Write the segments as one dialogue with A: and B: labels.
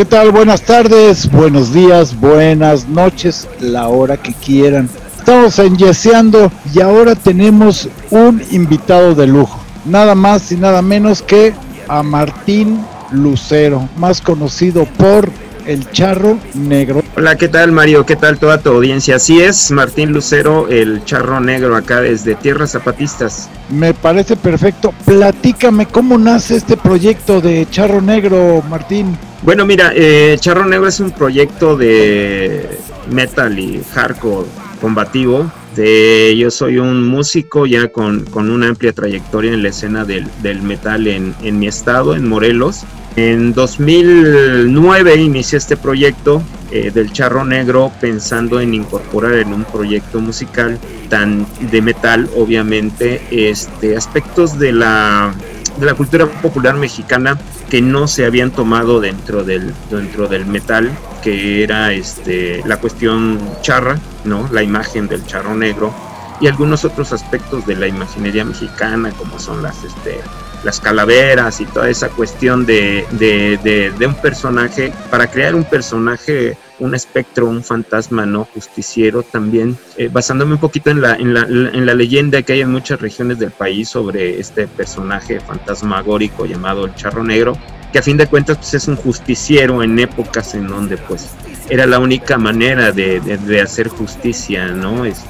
A: ¿Qué tal? Buenas tardes, buenos días, buenas noches, la hora que quieran. Estamos en Yeseando y ahora tenemos un invitado de lujo. Nada más y nada menos que a Martín Lucero, más conocido por el Charro Negro.
B: Hola, ¿qué tal Mario? ¿Qué tal toda tu audiencia? Así es, Martín Lucero, el Charro Negro, acá desde Tierras Zapatistas.
A: Me parece perfecto. Platícame cómo nace este proyecto de Charro Negro, Martín.
B: Bueno, mira, eh, Charro Negro es un proyecto de metal y hardcore combativo. De, yo soy un músico ya con, una amplia trayectoria en la escena del, metal en, en, mi estado, en Morelos. En 2009 inicié este proyecto eh, del Charro Negro pensando en incorporar en un proyecto musical tan de metal, obviamente, este, aspectos de la de la cultura popular mexicana que no se habían tomado dentro del, dentro del metal, que era este, la cuestión charra, ¿no? la imagen del charro negro, y algunos otros aspectos de la imaginería mexicana, como son las, este, las calaveras y toda esa cuestión de, de, de un personaje, para crear un personaje un espectro, un fantasma no justiciero también, eh, basándome un poquito en la, en, la, en la leyenda que hay en muchas regiones del país sobre este personaje fantasmagórico llamado el Charro Negro, que a fin de cuentas pues, es un justiciero en épocas en donde pues era la única manera de, de, hacer justicia, ¿no? Es,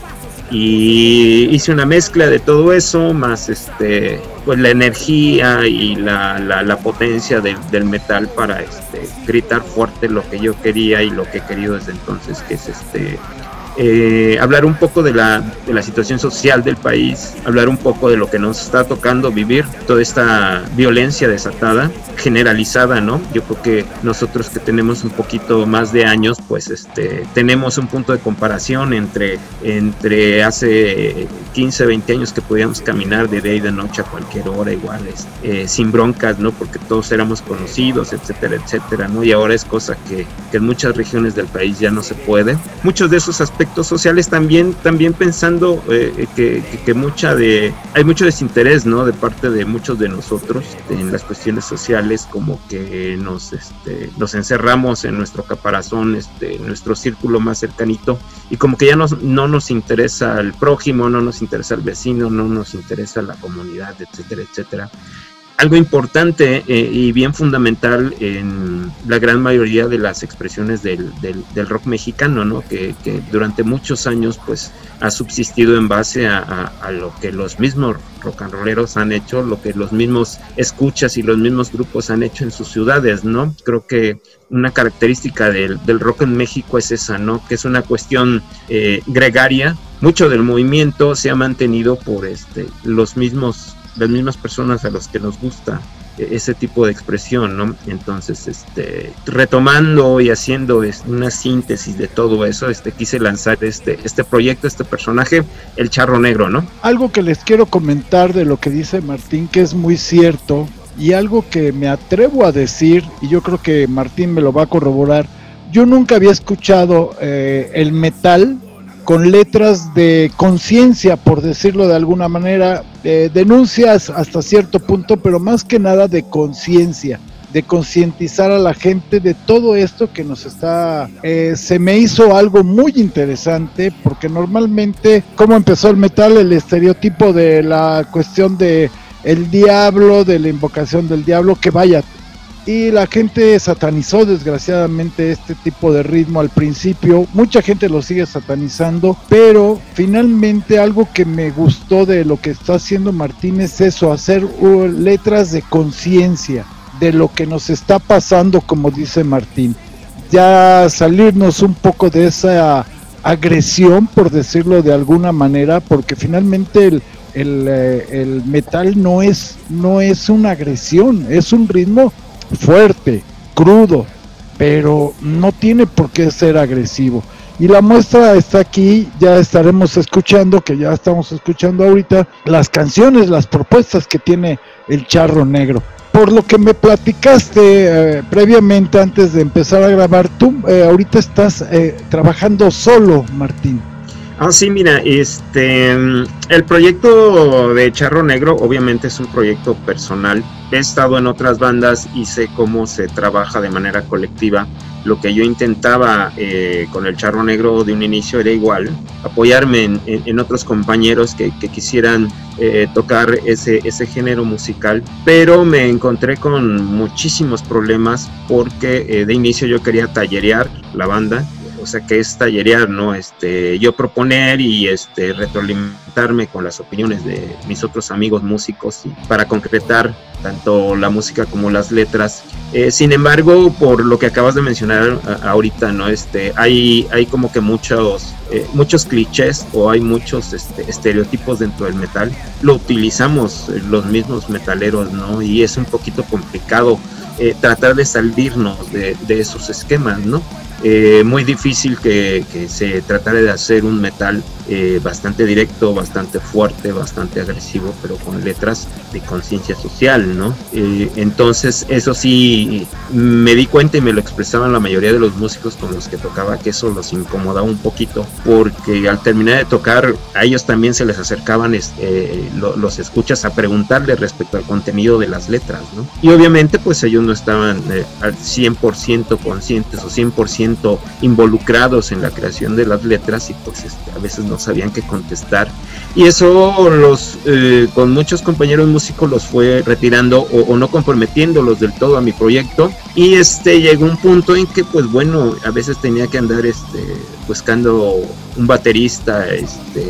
B: y hice una mezcla de todo eso más este pues la energía y la, la, potencia del metal para este gritar fuerte lo que yo quería y lo que he querido desde entonces que es este eh, hablar un poco de la, de la situación social del país, hablar un poco de lo que nos está tocando vivir, toda esta violencia desatada, generalizada, ¿no? Yo creo que nosotros que tenemos un poquito más de años, pues este, tenemos un punto de comparación entre, entre hace 15, 20 años que podíamos caminar de día y de noche a cualquier hora iguales, eh, sin broncas, ¿no? Porque todos éramos conocidos, etcétera, etcétera, ¿no? Y ahora es cosa que, que en muchas regiones del país ya no se puede. Muchos de esos aspectos sociales también, también pensando eh, que, que, mucha de, hay mucho desinterés, ¿no? De parte de muchos de nosotros en las cuestiones sociales, como que nos, este, nos encerramos en nuestro caparazón, este, nuestro círculo más cercanito, y como que ya nos, no nos interesa el prójimo, no nos interesa el vecino, no nos interesa la comunidad, etcétera, etcétera algo importante eh, y bien fundamental en la gran mayoría de las expresiones del, del, rock mexicano, ¿no? Que, durante muchos años pues ha subsistido en base a, a, lo que los mismos rock and rolleros han hecho, lo que los mismos escuchas y los mismos grupos han hecho en sus ciudades, ¿no? Creo que una característica del, del rock en México es esa, ¿no? Que es una cuestión eh, gregaria. Mucho del movimiento se ha mantenido por este, los mismos las mismas personas a las que nos gusta ese tipo de expresión, ¿no? Entonces, este, retomando y haciendo una síntesis de todo eso, este, quise lanzar este, este proyecto, este personaje, el charro negro, ¿no?
A: Algo que les quiero comentar de lo que dice Martín, que es muy cierto, y algo que me atrevo a decir, y yo creo que Martín me lo va a corroborar, yo nunca había escuchado eh, el metal con letras de conciencia, por decirlo de alguna manera, denuncias hasta cierto punto, pero más que nada de conciencia de concientizar a la gente de todo esto que nos está eh, se me hizo algo muy interesante porque normalmente cómo empezó el metal el estereotipo de la cuestión de el diablo de la invocación del diablo que vaya y la gente satanizó desgraciadamente este tipo de ritmo al principio. Mucha gente lo sigue satanizando, pero finalmente algo que me gustó de lo que está haciendo Martín es eso, hacer letras de conciencia de lo que nos está pasando, como dice Martín. Ya salirnos un poco de esa agresión, por decirlo de alguna manera, porque finalmente el, el, eh, metal no es, no es una agresión, es un ritmo fuerte, crudo, pero no tiene por qué ser agresivo. Y la muestra está aquí, ya estaremos escuchando, que ya estamos escuchando ahorita, las canciones, las propuestas que tiene el charro negro. Por lo que me platicaste eh, previamente antes de empezar a grabar, tú eh, ahorita estás eh, trabajando solo, Martín.
B: Ah, sí, mira, este, el proyecto de Charro Negro obviamente es un proyecto personal. He estado en otras bandas y sé cómo se trabaja de manera colectiva. Lo que yo intentaba eh, con el Charro Negro de un inicio era igual, apoyarme en, otros compañeros que, quisieran eh, tocar ese, género musical, pero me encontré con muchísimos problemas porque eh, de inicio yo quería tallerear la banda o sea que es tallerear, ¿no? Este, yo proponer y este, retroalimentarme con las opiniones de mis otros amigos músicos para concretar tanto la música como las letras. Eh, sin embargo, por lo que acabas de mencionar ahorita, ¿no? Este, hay, hay como que muchos, eh, muchos clichés o hay muchos este, estereotipos dentro del metal. Lo utilizamos los mismos metaleros, ¿no? Y es un poquito complicado eh, tratar de salirnos de, de esos esquemas, ¿no? Eh, muy difícil que, se tratara de hacer un metal eh, bastante directo, bastante fuerte, bastante agresivo, pero con letras de conciencia social, ¿no? Eh, entonces, eso sí, me di cuenta y me lo expresaban la mayoría de los músicos con los que tocaba, que eso los incomodaba un poquito, porque al terminar de tocar, a ellos también se les acercaban este, los escuchas a preguntarle respecto al contenido de las letras, ¿no? Y obviamente, pues ellos no estaban al 100% conscientes o 100% involucrados en la creación de las letras y pues este, a veces no sabían qué contestar. Y eso los eh, con muchos compañeros músicos los fue retirando o, no comprometiéndolos del todo a mi proyecto. Y este llegó un punto en que pues bueno, a veces tenía que andar este, buscando un baterista este,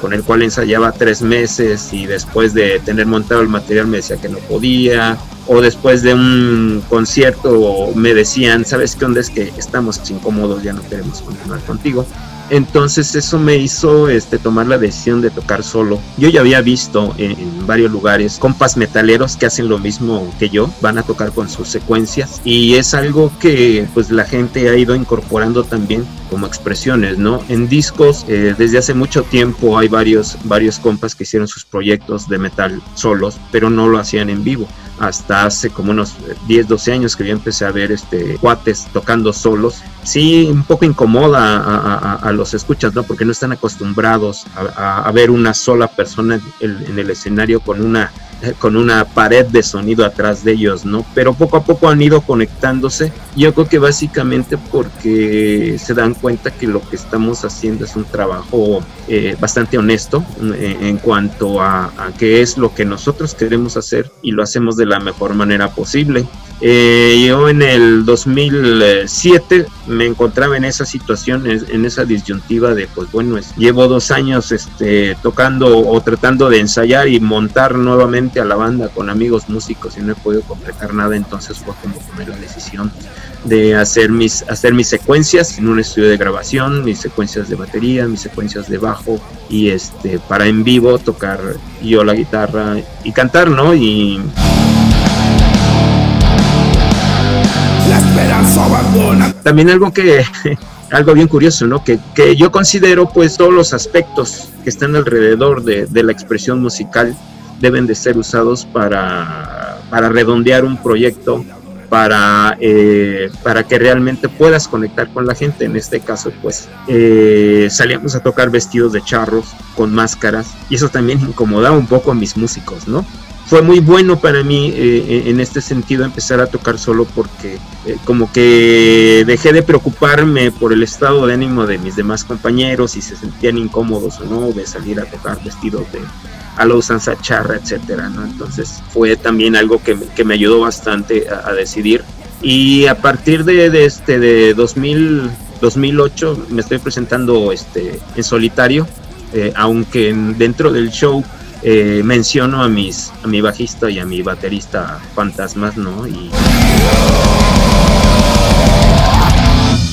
B: con el cual ensayaba tres meses y después de tener montado el material me decía que no podía o después de un concierto me decían, ¿sabes qué onda? Es que estamos incómodos, ya no queremos continuar contigo. Entonces eso me hizo este, tomar la decisión de tocar solo. Yo ya había visto en, varios lugares compas metaleros que hacen lo mismo que yo, van a tocar con sus secuencias y es algo que pues la gente ha ido incorporando también como expresiones, ¿no? En discos eh, desde hace mucho tiempo hay varios, varios compas que hicieron sus proyectos de metal solos, pero no lo hacían en vivo hasta hace como unos 10, 12 años que yo empecé a ver este cuates tocando solos. Sí, un poco incomoda a, los escuchas, ¿no? Porque no están acostumbrados a, ver una sola persona en el escenario con una con una pared de sonido atrás de ellos, ¿no? Pero poco a poco han ido conectándose. Yo creo que básicamente porque se dan cuenta que lo que estamos haciendo es un trabajo eh, bastante honesto eh, en cuanto a qué es lo que nosotros queremos hacer y lo hacemos de la mejor manera posible. Eh, yo en el 2007 me encontraba en esa situación, en esa disyuntiva de, pues bueno, llevo dos años este, tocando o tratando de ensayar y montar nuevamente a la banda con amigos músicos y no he podido completar nada, entonces fue como tomé la decisión de hacer mis, hacer mis secuencias en un estudio de grabación, mis secuencias de batería, mis secuencias de bajo y este, para en vivo tocar yo la guitarra y cantar, ¿no? Y... También algo que, algo bien curioso, ¿no? Que, que, yo considero pues todos los aspectos que están alrededor de, la expresión musical deben de ser usados para, para redondear un proyecto, para, eh, para que realmente puedas conectar con la gente. En este caso, pues eh, salíamos a tocar vestidos de charros, con máscaras, y eso también incomodaba un poco a mis músicos, ¿no? Fue muy bueno para mí eh, en este sentido empezar a tocar solo porque eh, como que dejé de preocuparme por el estado de ánimo de mis demás compañeros si se sentían incómodos o no de salir a tocar vestidos de a la usanza charra, etcétera, ¿no? Entonces fue también algo que, que me ayudó bastante a, decidir y a partir de, este de 2000 2008 me estoy presentando este en solitario eh, aunque dentro del show eh, menciono a mis a mi bajista y a mi baterista fantasmas, ¿no? Y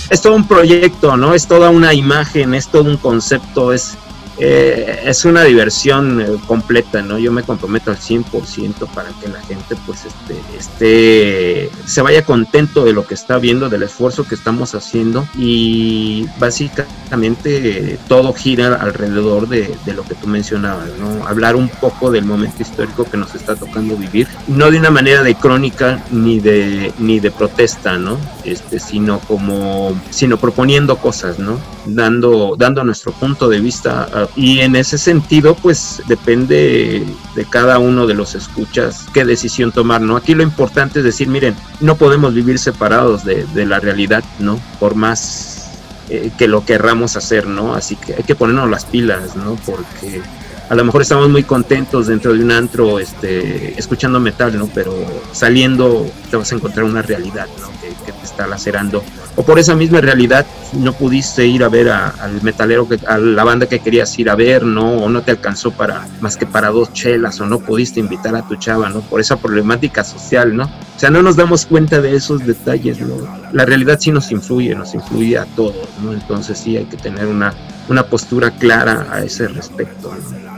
B: es todo un proyecto, ¿no? Es toda una imagen, es todo un concepto, es eh, es una diversión eh, completa, ¿no? Yo me comprometo al 100% para que la gente pues este, esté, se vaya contento de lo que está viendo, del esfuerzo que estamos haciendo y básicamente todo gira alrededor de, lo que tú mencionabas, ¿no? Hablar un poco del momento histórico que nos está tocando vivir, no de una manera de crónica ni de, ni de protesta, ¿no? Este, sino como, sino proponiendo cosas, ¿no? dando, dando nuestro punto de vista ah, y en ese sentido pues depende de cada uno de los escuchas qué decisión tomar, ¿no? Aquí lo importante es decir, miren, no podemos vivir separados de, de la realidad, ¿no? Por más eh, que lo querramos hacer, ¿no? Así que hay que ponernos las pilas, ¿no? Porque a lo mejor estamos muy contentos dentro de un antro este, escuchando metal, ¿no? Pero saliendo te vas a encontrar una realidad, ¿no? Que, te está lacerando. O por esa misma realidad no pudiste ir a ver al metalero, que, a la banda que querías ir a ver, ¿no? O no te alcanzó para más que para dos chelas, o no pudiste invitar a tu chava, ¿no? Por esa problemática social, ¿no? O sea, no nos damos cuenta de esos detalles, ¿no? La realidad sí nos influye, nos influye a todos, ¿no? Entonces sí hay que tener una, una postura clara a ese respecto, ¿no?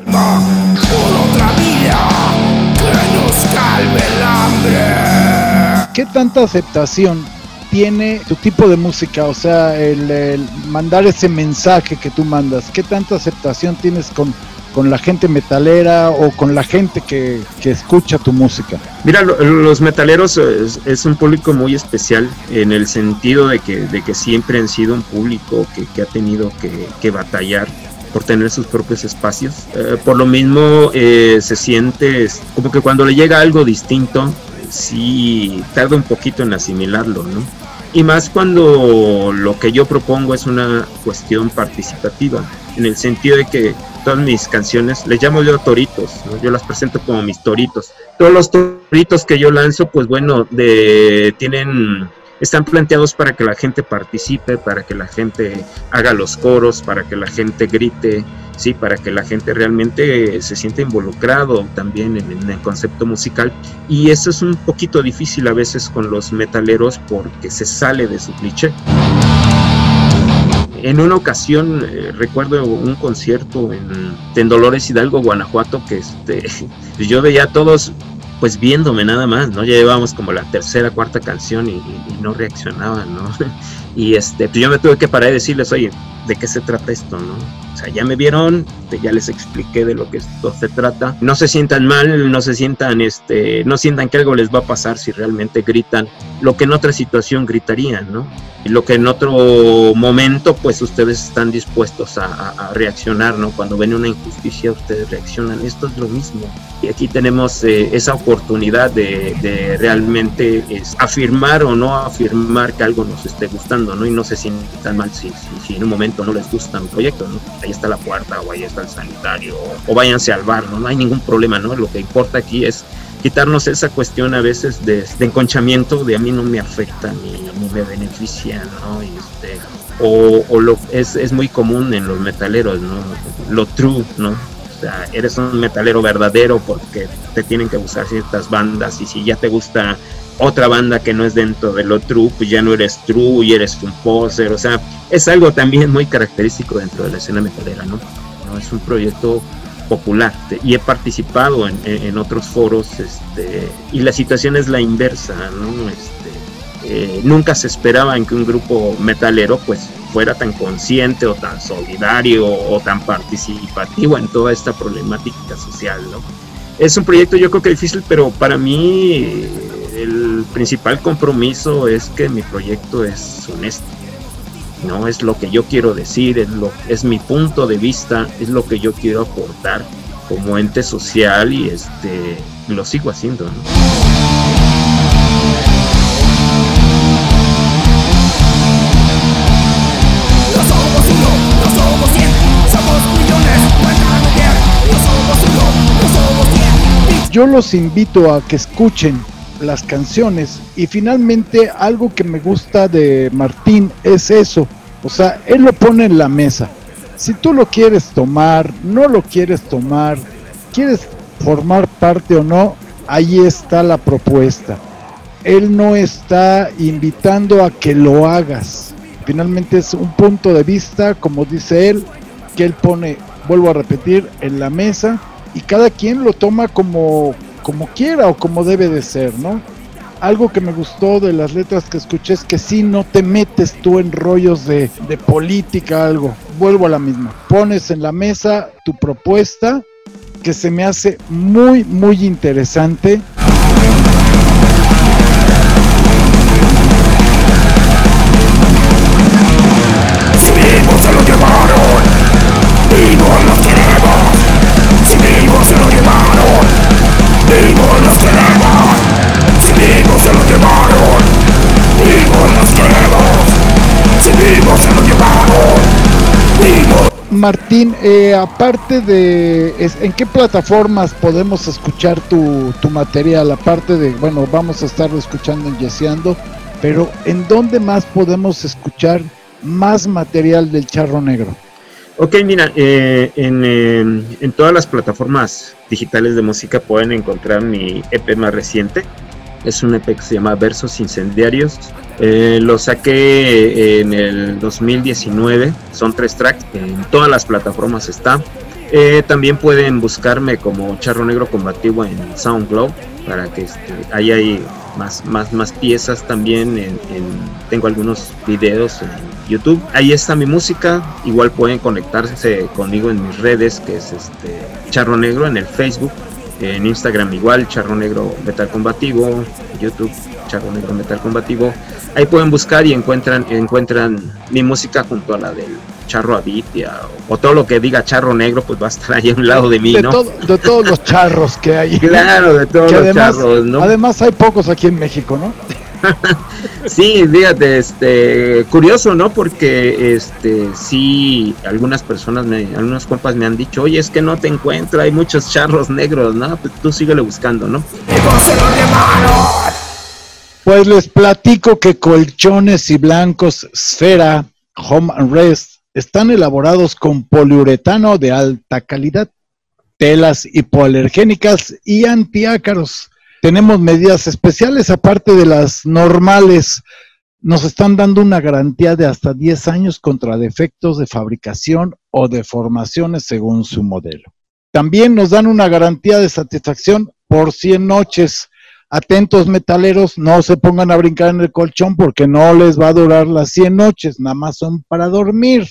A: ¿Qué tanta aceptación tiene tu tipo de música? O sea, el, mandar ese mensaje que tú mandas, ¿qué tanta aceptación tienes con, con la gente metalera o con la gente que, escucha tu música?
B: Mira, los metaleros es, un público muy especial en el sentido de que, de que siempre han sido un público que, ha tenido que, que batallar por tener sus propios espacios. Eh, por lo mismo eh, se siente como que cuando le llega algo distinto, sí tarda un poquito en asimilarlo, ¿no? Y más cuando lo que yo propongo es una cuestión participativa, en el sentido de que todas mis canciones, les llamo yo toritos, yo las presento como mis toritos. Todos los toritos que yo lanzo, pues bueno, tienen están planteados para que la gente participe, para que la gente haga los coros, para que la gente grite, sí, para que la gente realmente se sienta involucrado también en, el concepto musical. Y eso es un poquito difícil a veces con los metaleros porque se sale de su cliché. En una ocasión eh, recuerdo un concierto en, en, Dolores Hidalgo, Guanajuato, que este, yo veía a todos pues viéndome nada más, ¿no? Ya llevábamos como la tercera, cuarta canción y, no reaccionaban, ¿no? Y este, pues yo me tuve que parar y decirles, oye, ¿de qué se trata esto, no? Sea, ya me vieron, ya les expliqué de lo que esto se trata. No se sientan mal, no se sientan, este, no sientan que algo les va a pasar si realmente gritan lo que en otra situación gritarían, ¿no? Y lo que en otro momento, pues ustedes están dispuestos a, reaccionar, ¿no? Cuando ven una injusticia, ustedes reaccionan. Esto es lo mismo. Y aquí tenemos eh, esa oportunidad de, realmente es, afirmar o no afirmar que algo nos esté gustando, ¿no? Y no se sientan mal si, si, en un momento no les gusta un proyecto, ¿no? Ahí está la puerta o ahí está el sanitario o, váyanse al bar, ¿no? No hay ningún problema, ¿no? Lo que importa aquí es quitarnos esa cuestión a veces de, enconchamiento de a mí no me afecta ni, me beneficia, ¿no? este, o, lo, es, es, muy común en los metaleros, ¿no? Lo true, ¿no? O sea, eres un metalero verdadero porque te tienen que gustar ciertas bandas y si ya te gusta otra banda que no es dentro de lo true, pues ya no eres true y eres un poser, o sea, es algo también muy característico dentro de la escena metalera, ¿no? ¿No? Es un proyecto popular y he participado en, otros foros este, y la situación es la inversa, ¿no? Este, eh, nunca se esperaba en que un grupo metalero pues fuera tan consciente o tan solidario o tan participativo en toda esta problemática social, ¿no? Es un proyecto yo creo que difícil, pero para mí el principal compromiso es que mi proyecto es honesto no es lo que yo quiero decir, es, lo, mi punto de vista, es lo que yo quiero aportar como ente social y este lo sigo haciendo.
A: Yo los invito a que escuchen las canciones. Y finalmente algo que me gusta de Martín es eso. O sea, él lo pone en la mesa. Si tú lo quieres tomar, no lo quieres tomar, quieres formar parte o no, ahí está la propuesta. Él no está invitando a que lo hagas. Finalmente es un punto de vista, como dice él, que él pone, vuelvo a repetir, en la mesa y cada quien lo toma como, como quiera o como debe de ser, ¿no? Algo que me gustó de las letras que escuché es que si no te metes tú en rollos de, de política, algo. Vuelvo a la misma. Pones en la mesa tu propuesta que se me hace muy, muy interesante. Martín, eh, aparte de, ¿en qué plataformas podemos escuchar tu, tu, material? Aparte de, bueno, vamos a estarlo escuchando en Yeseando, pero ¿en dónde más podemos escuchar más material del Charro Negro?
B: Ok, mira, eh, en, en, todas las plataformas digitales de música pueden encontrar mi EP más reciente. Es un EP que se llama Versos Incendiarios. Eh, lo saqué en el 2019, son tres tracks, en todas las plataformas está. Eh, también pueden buscarme como Charro Negro Combativo en SoundCloud para que este, ahí hay más, más, más piezas también. En, tengo algunos videos en YouTube. Ahí está mi música. Igual pueden conectarse conmigo en mis redes, que es este Charro Negro en el Facebook, en Instagram igual, Charro Negro Metal Combativo, YouTube, Charro Negro Metal Combativo. Ahí pueden buscar y encuentran, encuentran mi música junto a la del charro abitia o, todo lo que diga charro negro, pues va a estar ahí a un lado de mí,
A: ¿no? de todos los charros que hay.
B: Claro, de todos los charros, ¿no?
A: Además hay pocos aquí en México, ¿no?
B: sí, fíjate, este, curioso, ¿no? Porque, este, sí, algunas personas, me, algunos compas me han dicho, oye, es que no te encuentro, hay muchos charros negros, ¿no? Pues tú síguele buscando, ¿no?
A: Pues les platico que colchones y blancos Sfera Home and Rest están elaborados con poliuretano de alta calidad, telas hipoalergénicas y antiácaros. Tenemos medidas especiales aparte de las normales. Nos están dando una garantía de hasta 10 años contra defectos de fabricación o deformaciones según su modelo. También nos dan una garantía de satisfacción por 100 noches atentos metaleros, no se pongan a brincar en el colchón porque no les va a durar las 100 noches, nada más son para dormir.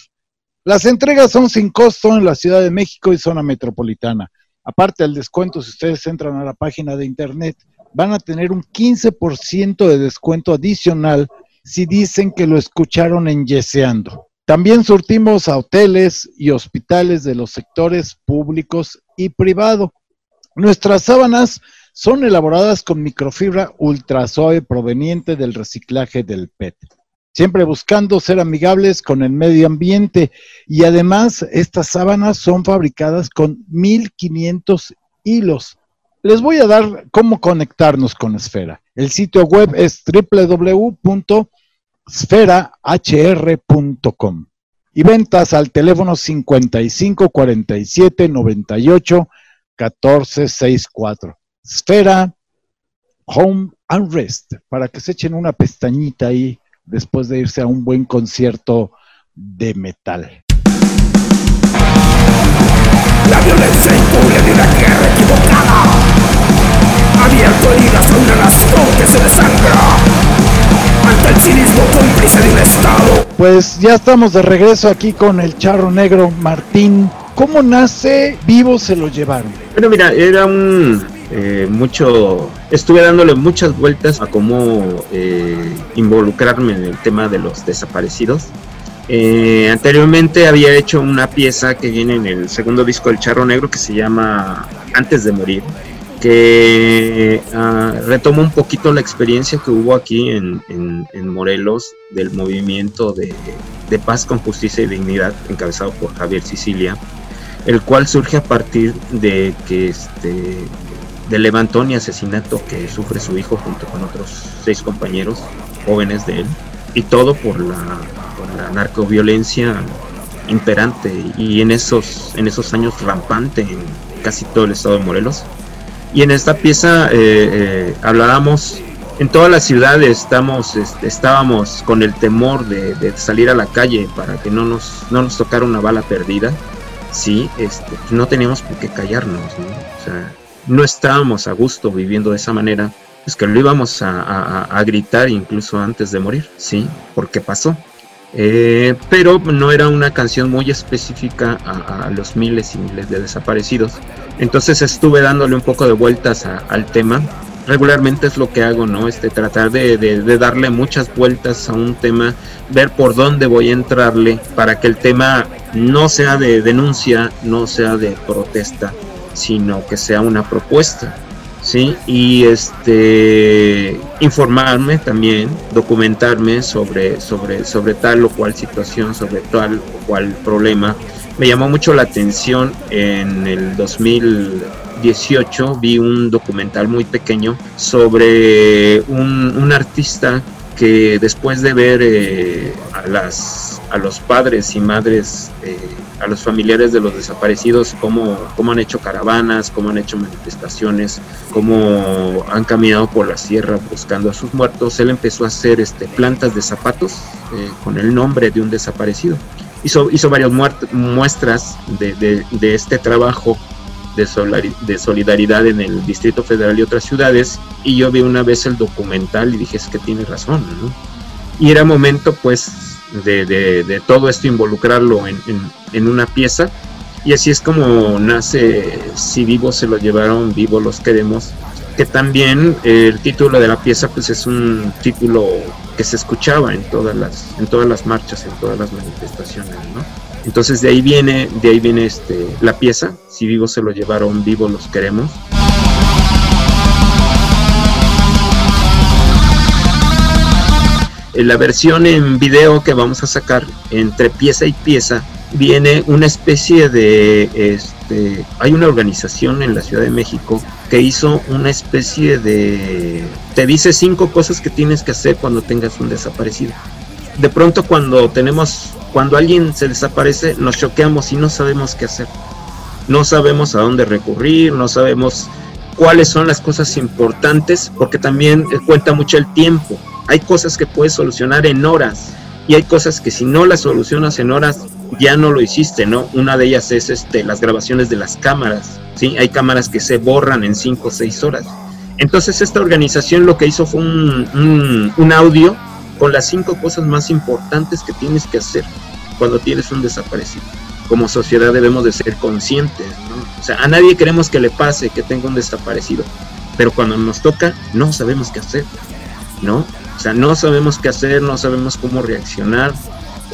A: Las entregas son sin costo en la Ciudad de México y zona metropolitana. Aparte del descuento, si ustedes entran a la página de internet, van a tener un 15% de descuento adicional si dicen que lo escucharon en Yeseando. También surtimos a hoteles y hospitales de los sectores públicos y privado. Nuestras sábanas son elaboradas con microfibra ultra suave proveniente del reciclaje del PET, siempre buscando ser amigables con el medio ambiente y además estas sábanas son fabricadas con 1500 hilos. Les voy a dar cómo conectarnos con Esfera. El sitio web es www.sferahr.com y ventas al teléfono 55 47 98 14 64. Esfera Home and Rest, para que se echen una pestañita ahí después de irse a un buen concierto de metal.
C: La violencia impune de una guerra equivocada Abierto heridas a una nación que se desangra Ante el cinismo cómplice de un Estado
A: Pues ya estamos de regreso aquí con el charro negro Martín ¿Cómo nace Vivo se lo llevaron?
B: Bueno, mira, era un eh, mucho, estuve dándole muchas vueltas a cómo eh, involucrarme en el tema de los desaparecidos. Eh, anteriormente había hecho una pieza que viene en el segundo disco del Charro Negro que se llama Antes de Morir, que uh, retoma un poquito la experiencia que hubo aquí en, Morelos del movimiento de, de, paz con justicia y dignidad encabezado por Javier Sicilia, el cual surge a partir de que este, del levantón y asesinato que sufre su hijo junto con otros seis compañeros jóvenes de él, y todo por la, narcoviolencia imperante y en esos, en esos años rampante en casi todo el estado de Morelos. Y en esta pieza eh, eh, hablábamos, en toda la ciudad estamos, este, estábamos con el temor de, salir a la calle para que no nos, no nos tocara una bala perdida. Sí, este, no teníamos por qué callarnos, O sea, no estábamos a gusto viviendo de esa manera, es que lo íbamos a, gritar incluso antes de morir, ¿sí? Porque pasó. Eh, pero no era una canción muy específica a, los miles y miles de desaparecidos. Entonces estuve dándole un poco de vueltas al tema. Regularmente es lo que hago, ¿no? Este, tratar de, de, darle muchas vueltas a un tema, ver por dónde voy a entrarle para que el tema no sea de denuncia, no sea de protesta, sino que sea una propuesta, ¿sí? Y este, informarme también, documentarme sobre, sobre, sobre tal o cual situación, sobre tal o cual problema, me llamó mucho la atención en el 2018, vi un documental muy pequeño sobre un, artista que después de ver eh, a, las, a los padres y madres, eh, a los familiares de los desaparecidos, cómo, cómo han hecho caravanas, cómo han hecho manifestaciones, cómo han caminado por la sierra buscando a sus muertos, él empezó a hacer este, plantas de zapatos eh, con el nombre de un desaparecido. Hizo, hizo varias muestras de, este trabajo de, de, solidaridad en el Distrito Federal y otras ciudades. Y yo vi una vez el documental y dije es que tiene razón ¿no? y era momento pues de, todo esto involucrarlo en, una pieza y así es como nace si vivos se lo llevaron vivos los queremos que también el título de la pieza pues es un título que se escuchaba en todas las en todas las marchas, en todas las manifestaciones. Entonces de ahí viene de ahí viene este la pieza, si vivos se lo llevaron, vivos los queremos. La versión en video que vamos a sacar entre pieza y pieza viene una especie de este hay una organización en la Ciudad de México que hizo una especie de... Te dice cinco cosas que tienes que hacer cuando tengas un desaparecido. De pronto cuando tenemos, cuando alguien se desaparece, nos choqueamos y no sabemos qué hacer. No sabemos a dónde recurrir, no sabemos cuáles son las cosas importantes, porque también cuenta mucho el tiempo. Hay cosas que puedes solucionar en horas y hay cosas que si no las solucionas en horas ya no lo hiciste, ¿no? Una de ellas es este, las grabaciones de las cámaras, ¿sí? Hay cámaras que se borran en 5 o 6 horas. Entonces esta organización lo que hizo fue un, un, audio con las cinco cosas más importantes que tienes que hacer cuando tienes un desaparecido. Como sociedad debemos de ser conscientes, ¿no? O sea, a nadie queremos que le pase que tenga un desaparecido, pero cuando nos toca no sabemos qué hacer, ¿no? O sea, no sabemos qué hacer, no sabemos cómo reaccionar,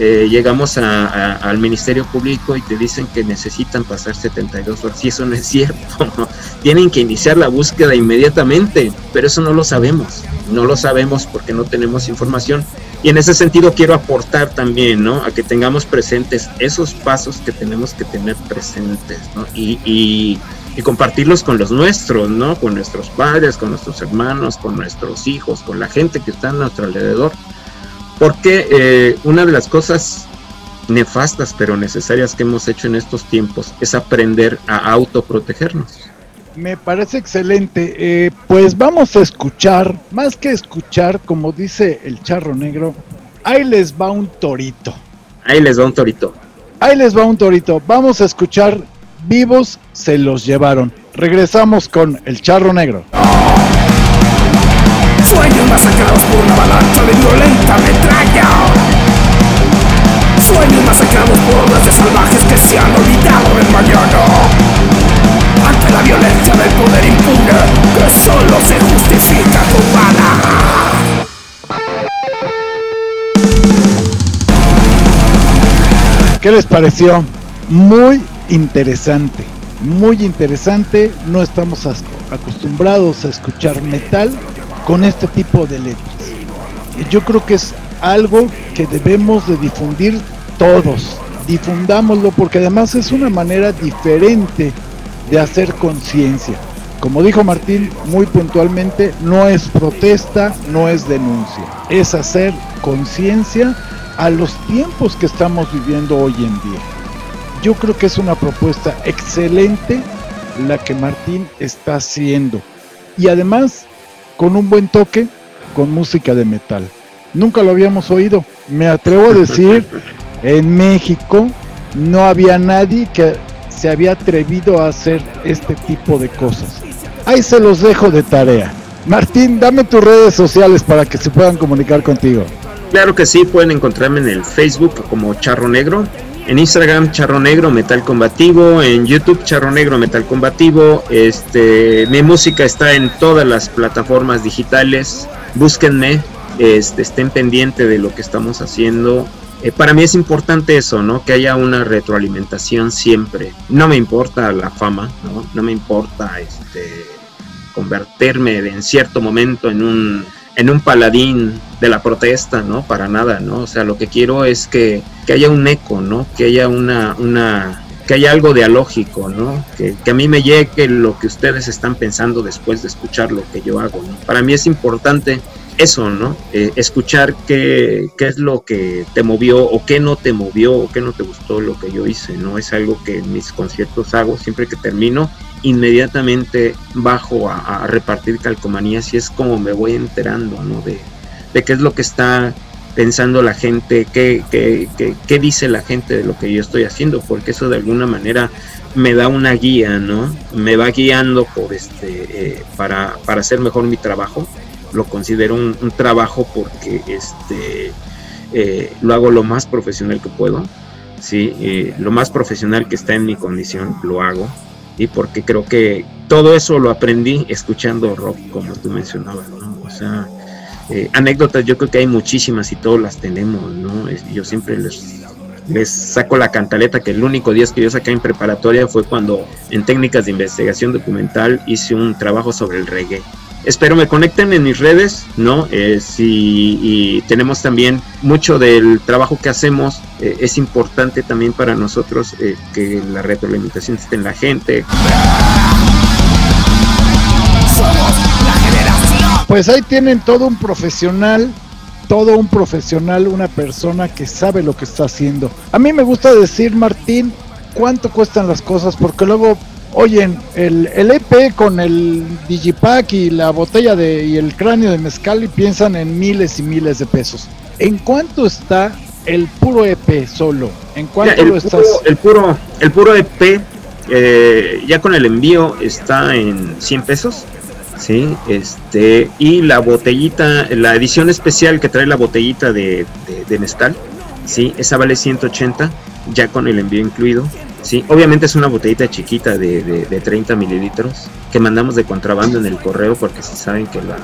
B: eh, llegamos al Ministerio Público y te dicen que necesitan pasar 72 horas. Y eso no es cierto. Tienen que iniciar la búsqueda inmediatamente, pero eso no lo sabemos. No lo sabemos porque no tenemos información. Y en ese sentido quiero aportar también, ¿no? A que tengamos presentes esos pasos que tenemos que tener presentes, ¿no? Y, y, y compartirlos con los nuestros, ¿no? Con nuestros padres, con nuestros hermanos, con nuestros hijos, con la gente que está a nuestro alrededor porque eh, una de las cosas nefastas pero necesarias que hemos hecho en estos tiempos es aprender a autoprotegernos.
A: Me parece excelente. Eh, pues vamos a escuchar, más que escuchar, como dice el charro negro, ahí les va un torito.
B: Ahí les va un torito.
A: Ahí les va un torito. Vamos a escuchar Vivos se los llevaron. Regresamos con el charro negro.
C: Sueños masacrados por una avalancha de violenta metralla Sueños masacrados por hordas de salvajes que se han olvidado del mañana Ante la violencia del poder impune que solo se justifica con bala
A: ¿Qué les pareció? Muy interesante, muy interesante. No estamos acostumbrados a escuchar metal con este tipo de letras. Yo creo que es algo que debemos de difundir todos. Difundámoslo porque además es una manera diferente de hacer conciencia. Como dijo Martín muy puntualmente, no es protesta, no es denuncia, es hacer conciencia a los tiempos que estamos viviendo hoy en día. Yo creo que es una propuesta excelente la que Martín está haciendo. Y además con un buen toque, con música de metal. Nunca lo habíamos oído. Me atrevo a decir, en México no había nadie que se había atrevido a hacer este tipo de cosas. Ahí se los dejo de tarea. Martín, dame tus redes sociales para que se puedan comunicar contigo.
B: Claro que sí, pueden encontrarme en el Facebook como Charro Negro en Instagram Charro Negro Metal Combativo, en YouTube Charro Negro Metal Combativo. Este, mi música está en todas las plataformas digitales. Búsquenme, este, estén pendientes de lo que estamos haciendo. Eh, para mí es importante eso, ¿no? Que haya una retroalimentación siempre. No me importa la fama, ¿no? No me importa este convertirme en cierto momento en un en un paladín de la protesta, ¿no? Para nada, ¿no? O sea, lo que quiero es que, que haya un eco, ¿no? Que haya una, una, que haya algo dialógico, ¿no? Que, que, a mí me llegue lo que ustedes están pensando después de escuchar lo que yo hago, ¿no? Para mí es importante eso, ¿no? Eh, escuchar qué, qué, es lo que te movió o qué no te movió o qué no te gustó lo que yo hice, ¿no? Es algo que en mis conciertos hago siempre que termino, inmediatamente bajo a, repartir calcomanías y es como me voy enterando, ¿no? De, de qué es lo que está pensando la gente, qué, qué, qué, qué, dice la gente de lo que yo estoy haciendo, porque eso de alguna manera me da una guía, ¿no? Me va guiando por este, eh, para, para hacer mejor mi trabajo lo considero un, un trabajo porque este, eh, lo hago lo más profesional que puedo, ¿sí? Eh, lo más profesional que está en mi condición lo hago y porque creo que todo eso lo aprendí escuchando rock, como tú mencionabas. O sea, eh, anécdotas yo creo que hay muchísimas y todas las tenemos, ¿no? Yo siempre les, les saco la cantaleta que el único día que yo saqué en preparatoria fue cuando en técnicas de investigación documental hice un trabajo sobre el reggae espero me conecten en mis redes, ¿no? Eh, si, y tenemos también mucho del trabajo que hacemos, eh, es importante también para nosotros eh, que la retroalimentación esté en la gente.
A: Pues ahí tienen todo un profesional todo un profesional, una persona que sabe lo que está haciendo. A mí me gusta decir, Martín, cuánto cuestan las cosas, porque luego Oyen, el, el EP con el Digipack y la botella de, y el cráneo de mezcal y piensan en miles y miles de pesos. ¿En cuánto está el puro EP solo? ¿En cuánto
B: el
A: lo estás?
B: Puro, el, puro, el puro EP, eh, ya con el envío, está en 100 pesos. Sí, este, y la botellita, la edición especial que trae la botellita de, de, de mezcal, sí, esa vale 180, ya con el envío incluido. Sí, obviamente es una botellita chiquita de, de, de, 30 mililitros que mandamos de contrabando en el correo porque si saben que la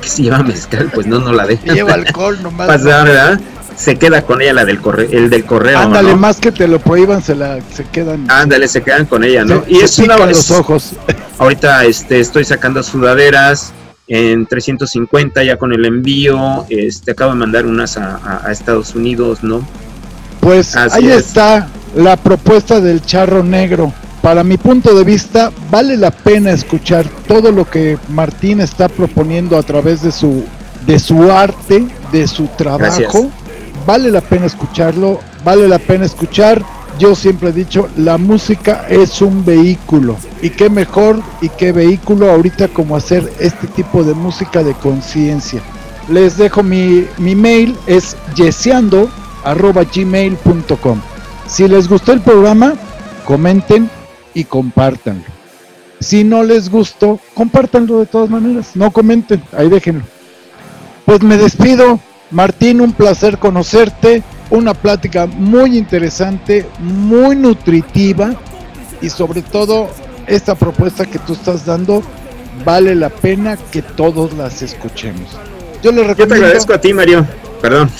B: que si lleva mezcal, pues no, no la dejan.
A: Lleva alcohol nomás.
B: Pasar, ¿verdad? Se queda con ella la del correo, el del correo.
A: Ándale, ¿no? más que te lo prohíban, se la se quedan.
B: Ándale, se quedan con ella, ¿no?
A: Se, y se es una los ojos.
B: Ahorita este estoy sacando sudaderas en 350 ya con el envío, este acabo de mandar unas a, a, a Estados Unidos, ¿no?
A: Pues Así ahí es. está la propuesta del charro negro. Para mi punto de vista, vale la pena escuchar todo lo que Martín está proponiendo a través de su, de su arte, de su trabajo. Gracias. Vale la pena escucharlo, vale la pena escuchar. Yo siempre he dicho, la música es un vehículo. Y qué mejor y qué vehículo ahorita como hacer este tipo de música de conciencia. Les dejo mi, mi mail, es yeseando arroba gmail.com. Si les gustó el programa, comenten y compártanlo. Si no les gustó, compártanlo de todas maneras. No comenten, ahí déjenlo. Pues me despido. Martín, un placer conocerte. Una plática muy interesante, muy nutritiva y sobre todo esta propuesta que tú estás dando vale la pena que todos las escuchemos.
B: Yo, les recomiendo... Yo te agradezco a ti, Mario. Perdón.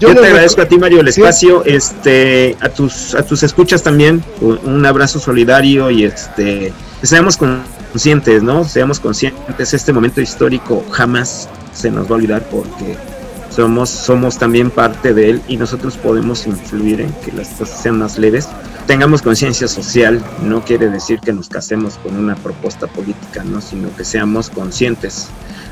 B: Yo, Yo te agradezco a ti, Mario, el espacio, este, a tus, a tus escuchas también, un abrazo solidario y este, seamos conscientes, ¿no? Seamos conscientes, este momento histórico jamás se nos va a olvidar porque somos, somos también parte de él y nosotros podemos influir en que las cosas sean más leves. Tengamos conciencia social, no quiere decir que nos casemos con una propuesta política, ¿no? Sino que seamos conscientes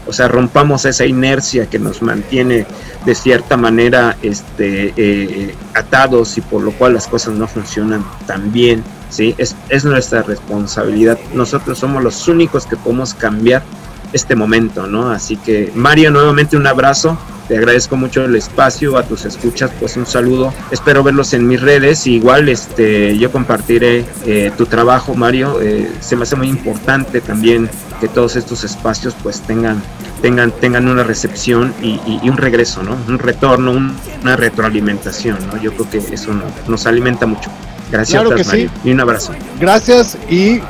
B: o sea, rompamos esa inercia que nos mantiene de cierta manera este, eh, atados y por lo cual las cosas no funcionan tan bien, ¿sí? Es, es nuestra responsabilidad. Nosotros somos los únicos que podemos cambiar este momento, ¿no? Así que, Mario, nuevamente un abrazo. Te agradezco mucho el espacio, a tus escuchas, pues un saludo. Espero verlos en mis redes. Igual, este, yo compartiré eh, tu trabajo, Mario. Eh, se me hace muy importante también que todos estos espacios, pues tengan, tengan, tengan una recepción y, y, y un regreso, ¿no? Un retorno, un, una retroalimentación, ¿no? Yo creo que eso nos, nos alimenta mucho. Gracias,
A: claro que
B: Mario.
A: Sí.
B: Y un abrazo.
A: Gracias y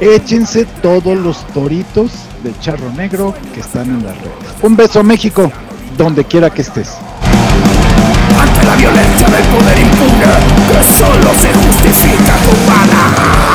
A: échense todos los toritos del charro negro que están en las redes. Un beso México, donde quiera que estés.
C: Ante la violencia del poder impune, que solo se justifica tu.